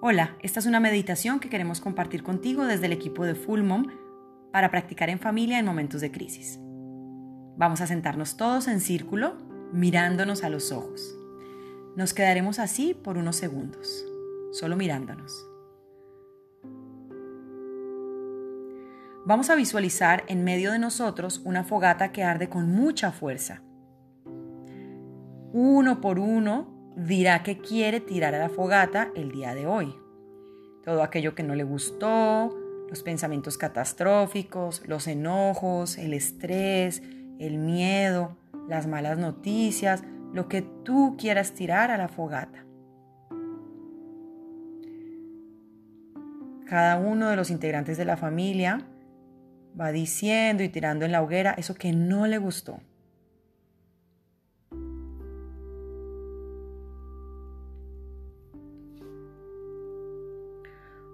Hola, esta es una meditación que queremos compartir contigo desde el equipo de Full Mom para practicar en familia en momentos de crisis. Vamos a sentarnos todos en círculo, mirándonos a los ojos. Nos quedaremos así por unos segundos, solo mirándonos. Vamos a visualizar en medio de nosotros una fogata que arde con mucha fuerza. Uno por uno dirá que quiere tirar a la fogata el día de hoy. Todo aquello que no le gustó, los pensamientos catastróficos, los enojos, el estrés, el miedo, las malas noticias, lo que tú quieras tirar a la fogata. Cada uno de los integrantes de la familia va diciendo y tirando en la hoguera eso que no le gustó.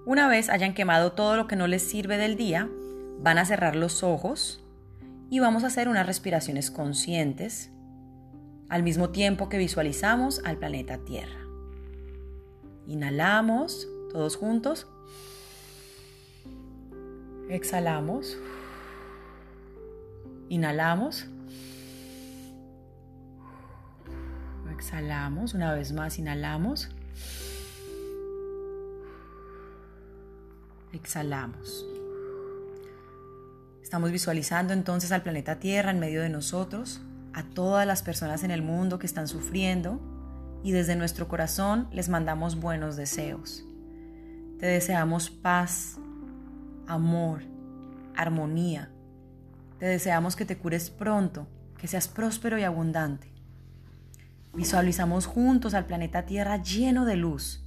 Una vez hayan quemado todo lo que no les sirve del día, van a cerrar los ojos y vamos a hacer unas respiraciones conscientes al mismo tiempo que visualizamos al planeta Tierra. Inhalamos todos juntos. Exhalamos. Inhalamos. Exhalamos. Una vez más, inhalamos. Exhalamos. Estamos visualizando entonces al planeta Tierra en medio de nosotros, a todas las personas en el mundo que están sufriendo y desde nuestro corazón les mandamos buenos deseos. Te deseamos paz, amor, armonía. Te deseamos que te cures pronto, que seas próspero y abundante. Visualizamos juntos al planeta Tierra lleno de luz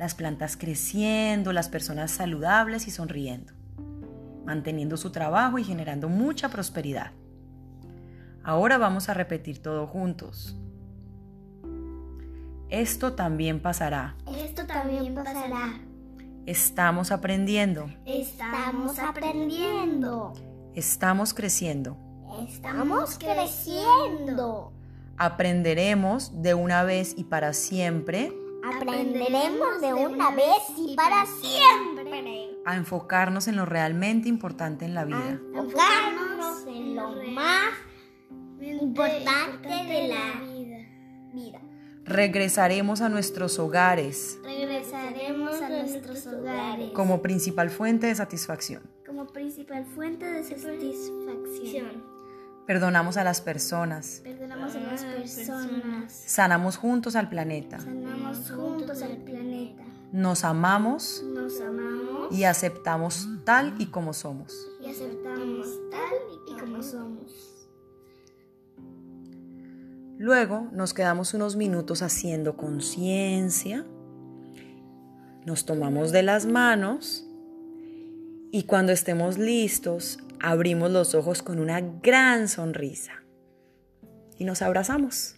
las plantas creciendo, las personas saludables y sonriendo, manteniendo su trabajo y generando mucha prosperidad. Ahora vamos a repetir todo juntos. Esto también pasará. Esto también pasará. Estamos aprendiendo. Estamos aprendiendo. Estamos creciendo. Estamos creciendo. Aprenderemos de una vez y para siempre Aprenderemos de una vez y para siempre a enfocarnos en lo realmente importante en la vida. enfocarnos en lo más importante de la vida. Regresaremos a nuestros hogares. Regresaremos a nuestros hogares. Como principal fuente de satisfacción. Como principal fuente de satisfacción. Perdonamos a las personas. Perdonamos a las personas. Sanamos juntos al planeta. Sanamos juntos al planeta. Nos amamos. Nos amamos. Y aceptamos tal y como somos. Y aceptamos tal y como somos. Luego nos quedamos unos minutos haciendo conciencia. Nos tomamos de las manos. Y cuando estemos listos, abrimos los ojos con una gran sonrisa y nos abrazamos.